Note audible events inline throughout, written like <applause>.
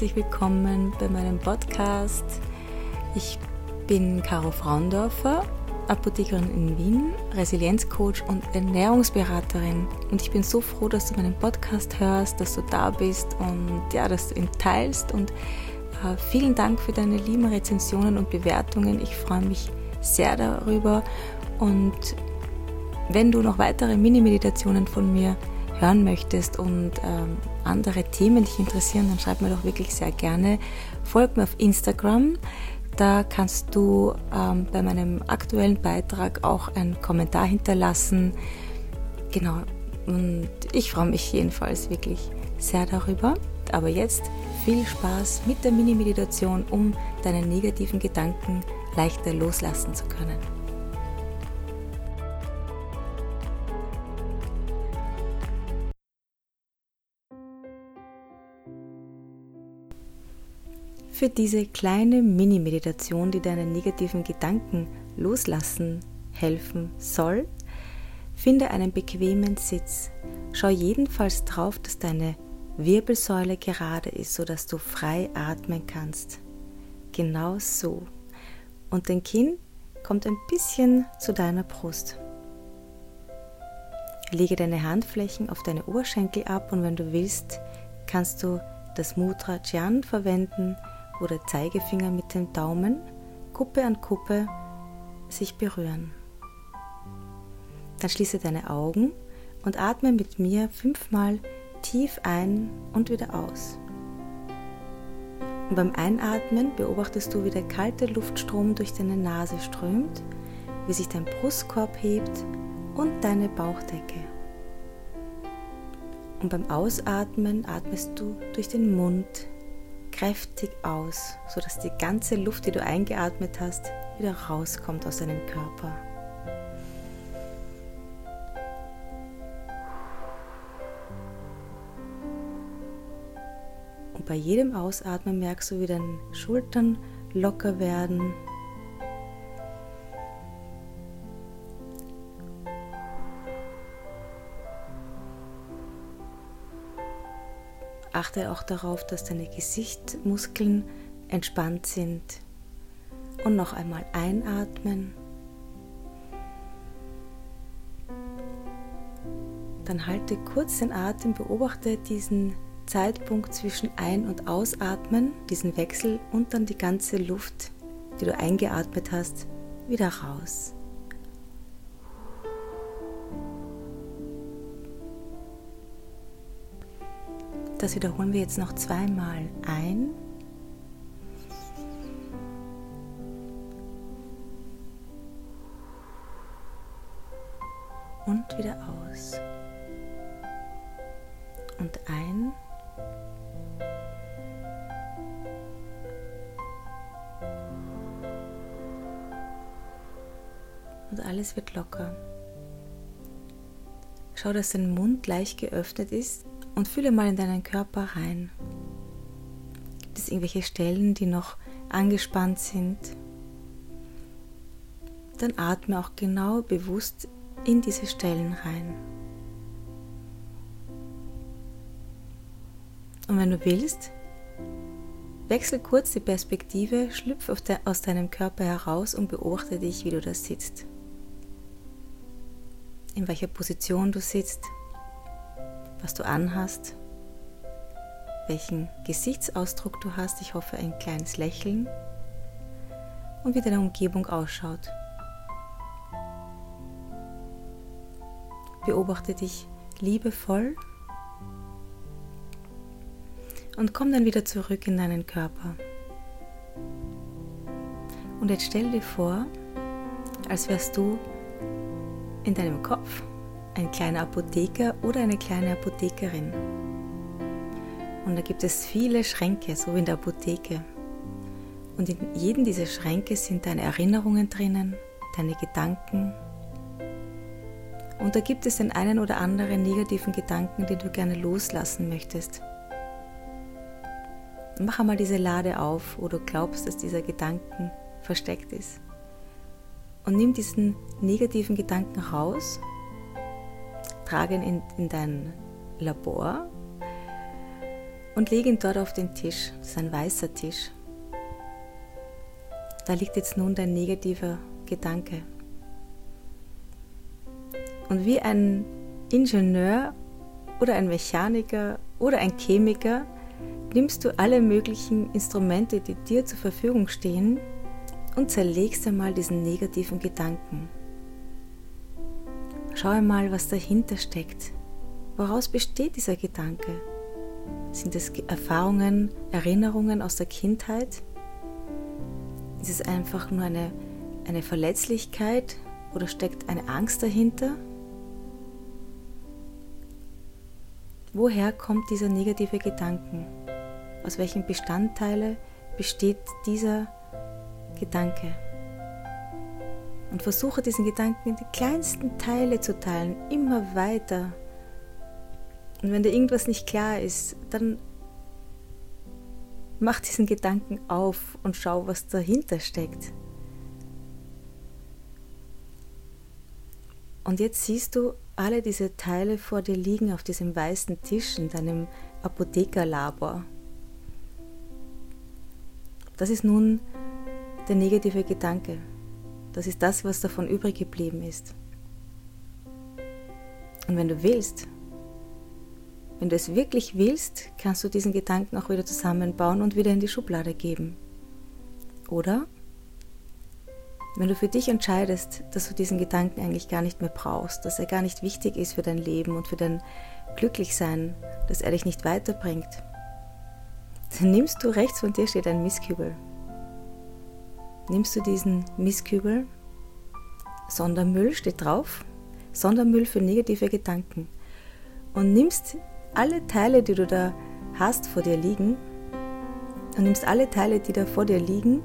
Herzlich willkommen bei meinem Podcast. Ich bin Caro Fraundorfer, Apothekerin in Wien, Resilienzcoach und Ernährungsberaterin. Und ich bin so froh, dass du meinen Podcast hörst, dass du da bist und ja, dass du ihn teilst. Und äh, vielen Dank für deine lieben Rezensionen und Bewertungen. Ich freue mich sehr darüber. Und wenn du noch weitere Mini-Meditationen von mir hören möchtest und ähm, andere Themen dich interessieren, dann schreib mir doch wirklich sehr gerne. Folg mir auf Instagram. Da kannst du ähm, bei meinem aktuellen Beitrag auch einen Kommentar hinterlassen. Genau. Und ich freue mich jedenfalls wirklich sehr darüber. Aber jetzt viel Spaß mit der Mini-Meditation, um deine negativen Gedanken leichter loslassen zu können. Für diese kleine Mini-Meditation, die deine negativen Gedanken loslassen helfen soll, finde einen bequemen Sitz. Schau jedenfalls drauf, dass deine Wirbelsäule gerade ist, sodass du frei atmen kannst. Genau so. Und dein Kinn kommt ein bisschen zu deiner Brust. Lege deine Handflächen auf deine Oberschenkel ab und wenn du willst, kannst du das Mudra Dhyan verwenden, wo der Zeigefinger mit dem Daumen Kuppe an Kuppe sich berühren. Dann schließe deine Augen und atme mit mir fünfmal tief ein und wieder aus. Und beim Einatmen beobachtest du, wie der kalte Luftstrom durch deine Nase strömt, wie sich dein Brustkorb hebt und deine Bauchdecke. Und beim Ausatmen atmest du durch den Mund kräftig aus, sodass die ganze Luft, die du eingeatmet hast, wieder rauskommt aus deinem Körper. Und bei jedem Ausatmen merkst du, wie deine Schultern locker werden. Achte auch darauf, dass deine Gesichtsmuskeln entspannt sind. Und noch einmal einatmen. Dann halte kurz den Atem, beobachte diesen Zeitpunkt zwischen Ein- und Ausatmen, diesen Wechsel und dann die ganze Luft, die du eingeatmet hast, wieder raus. Das wiederholen wir jetzt noch zweimal ein. Und wieder aus. Und ein. Und alles wird locker. Schau, dass dein Mund leicht geöffnet ist und fühle mal in deinen Körper rein. Gibt es irgendwelche Stellen, die noch angespannt sind? Dann atme auch genau bewusst in diese Stellen rein. Und wenn du willst, wechsel kurz die Perspektive, schlüpf de aus deinem Körper heraus und beobachte dich, wie du da sitzt. In welcher Position du sitzt, was du anhast, welchen Gesichtsausdruck du hast. Ich hoffe ein kleines Lächeln und wie deine Umgebung ausschaut. Beobachte dich liebevoll und komm dann wieder zurück in deinen Körper. Und jetzt stell dir vor, als wärst du in deinem Kopf ein kleiner Apotheker oder eine kleine Apothekerin. Und da gibt es viele Schränke, so wie in der Apotheke. Und in jedem dieser Schränke sind deine Erinnerungen drinnen, deine Gedanken. Und da gibt es den einen oder anderen negativen Gedanken, den du gerne loslassen möchtest. Mach einmal diese Lade auf, wo du glaubst, dass dieser Gedanken versteckt ist. Und nimm diesen negativen Gedanken raus trage ihn in, in dein Labor und leg ihn dort auf den Tisch. Das ist ein weißer Tisch. Da liegt jetzt nun dein negativer Gedanke. Und wie ein Ingenieur oder ein Mechaniker oder ein Chemiker nimmst du alle möglichen Instrumente, die dir zur Verfügung stehen, und zerlegst einmal diesen negativen Gedanken. Schau einmal, was dahinter steckt. Woraus besteht dieser Gedanke? Sind es Erfahrungen, Erinnerungen aus der Kindheit? Ist es einfach nur eine, eine Verletzlichkeit oder steckt eine Angst dahinter? Woher kommt dieser negative Gedanken? Aus welchen Bestandteilen besteht dieser Gedanke? Und versuche diesen Gedanken in die kleinsten Teile zu teilen, immer weiter. Und wenn dir irgendwas nicht klar ist, dann mach diesen Gedanken auf und schau, was dahinter steckt. Und jetzt siehst du, alle diese Teile vor dir liegen auf diesem weißen Tisch in deinem Apothekerlabor. Das ist nun der negative Gedanke. Das ist das, was davon übrig geblieben ist. Und wenn du willst, wenn du es wirklich willst, kannst du diesen Gedanken auch wieder zusammenbauen und wieder in die Schublade geben. Oder wenn du für dich entscheidest, dass du diesen Gedanken eigentlich gar nicht mehr brauchst, dass er gar nicht wichtig ist für dein Leben und für dein Glücklichsein, dass er dich nicht weiterbringt, dann nimmst du rechts von dir steht ein Mistkübel. Nimmst du diesen Mistkübel, Sondermüll steht drauf, Sondermüll für negative Gedanken und nimmst alle Teile, die du da hast, vor dir liegen, und nimmst alle Teile, die da vor dir liegen,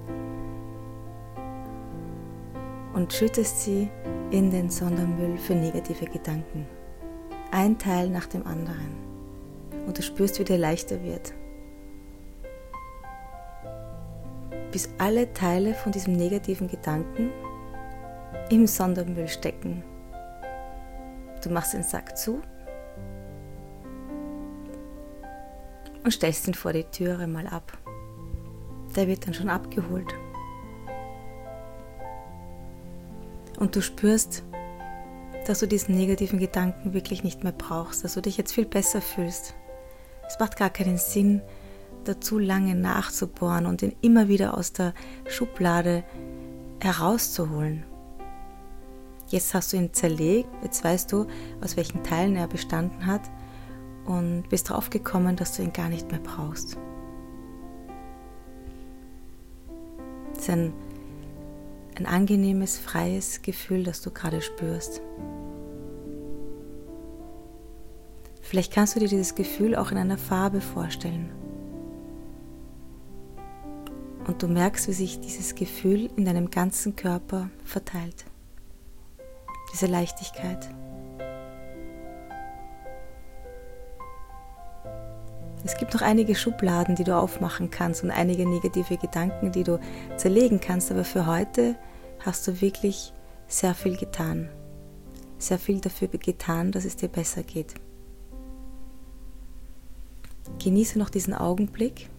und schüttest sie in den Sondermüll für negative Gedanken. Ein Teil nach dem anderen. Und du spürst, wie der leichter wird. Bis alle Teile von diesem negativen Gedanken im Sondermüll stecken. Du machst den Sack zu und stellst ihn vor die Türe mal ab. Der wird dann schon abgeholt. und du spürst, dass du diesen negativen Gedanken wirklich nicht mehr brauchst, dass du dich jetzt viel besser fühlst. Es macht gar keinen Sinn, da zu lange nachzubohren und ihn immer wieder aus der Schublade herauszuholen. Jetzt hast du ihn zerlegt, jetzt weißt du, aus welchen Teilen er bestanden hat und bist drauf gekommen, dass du ihn gar nicht mehr brauchst. Das ist ein ein angenehmes, freies Gefühl, das du gerade spürst. Vielleicht kannst du dir dieses Gefühl auch in einer Farbe vorstellen. Und du merkst, wie sich dieses Gefühl in deinem ganzen Körper verteilt. Diese Leichtigkeit. Es gibt noch einige Schubladen, die du aufmachen kannst und einige negative Gedanken, die du zerlegen kannst, aber für heute hast du wirklich sehr viel getan. Sehr viel dafür getan, dass es dir besser geht. Genieße noch diesen Augenblick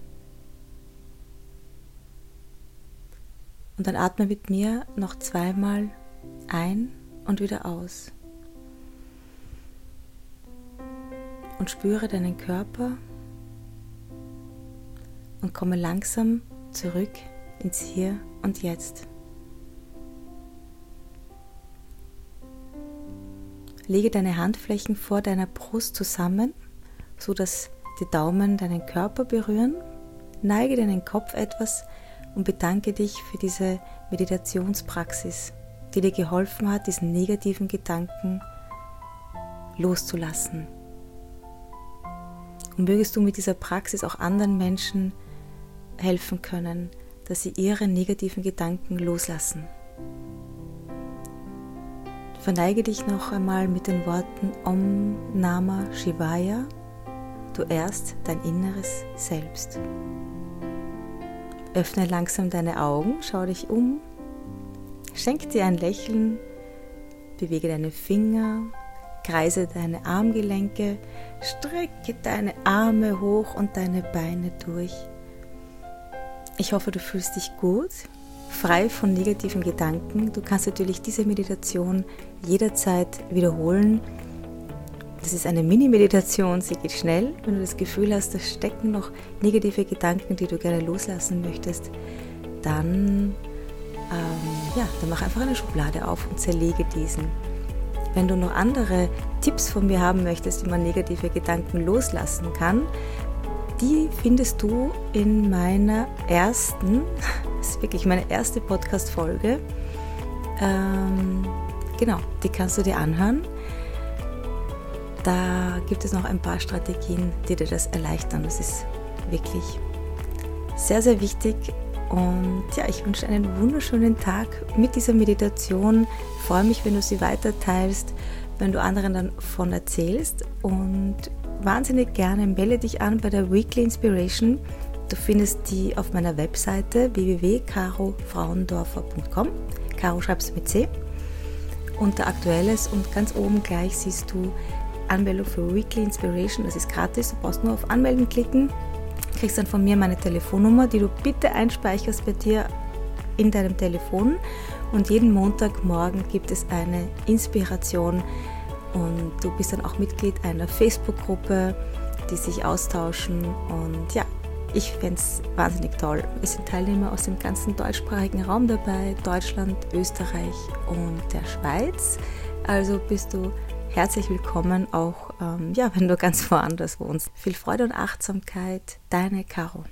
und dann atme mit mir noch zweimal ein und wieder aus. Und spüre deinen Körper und komme langsam zurück ins Hier und Jetzt. Lege deine Handflächen vor deiner Brust zusammen, so dass die Daumen deinen Körper berühren. Neige deinen Kopf etwas und bedanke dich für diese Meditationspraxis, die dir geholfen hat, diesen negativen Gedanken loszulassen. Und mögest du mit dieser Praxis auch anderen Menschen helfen können, dass sie ihre negativen Gedanken loslassen. Verneige dich noch einmal mit den Worten Om Nama Shivaya. Du erst dein inneres Selbst. Öffne langsam deine Augen, schau dich um, schenk dir ein Lächeln, bewege deine Finger, Kreise deine Armgelenke, strecke deine Arme hoch und deine Beine durch. Ich hoffe, du fühlst dich gut, frei von negativen Gedanken. Du kannst natürlich diese Meditation jederzeit wiederholen. Das ist eine Mini-Meditation, sie geht schnell. Wenn du das Gefühl hast, da stecken noch negative Gedanken, die du gerne loslassen möchtest, dann, ähm, ja, dann mach einfach eine Schublade auf und zerlege diesen. Wenn du noch andere Tipps von mir haben möchtest, wie man negative Gedanken loslassen kann, die findest du in meiner ersten, <laughs> das ist wirklich meine erste Podcast-Folge. Ähm, genau, die kannst du dir anhören. Da gibt es noch ein paar Strategien, die dir das erleichtern. Das ist wirklich sehr, sehr wichtig. Und ja, ich wünsche einen wunderschönen Tag mit dieser Meditation. Ich freue mich, wenn du sie weiter teilst, wenn du anderen dann von erzählst. Und wahnsinnig gerne melde dich an bei der Weekly Inspiration. Du findest die auf meiner Webseite www.carofrauendorfer.com. Caro schreibst mit C. Unter Aktuelles und ganz oben gleich siehst du Anmeldung für Weekly Inspiration. Das ist gratis. Du brauchst nur auf Anmelden klicken. Kriegst dann von mir meine Telefonnummer, die du bitte einspeicherst bei dir in deinem Telefon. Und jeden Montagmorgen gibt es eine Inspiration und du bist dann auch Mitglied einer Facebook-Gruppe, die sich austauschen. Und ja, ich fände es wahnsinnig toll. Es sind Teilnehmer aus dem ganzen deutschsprachigen Raum dabei, Deutschland, Österreich und der Schweiz. Also bist du herzlich willkommen, auch ähm, ja, wenn du ganz woanders wohnst. Viel Freude und Achtsamkeit, deine Caro.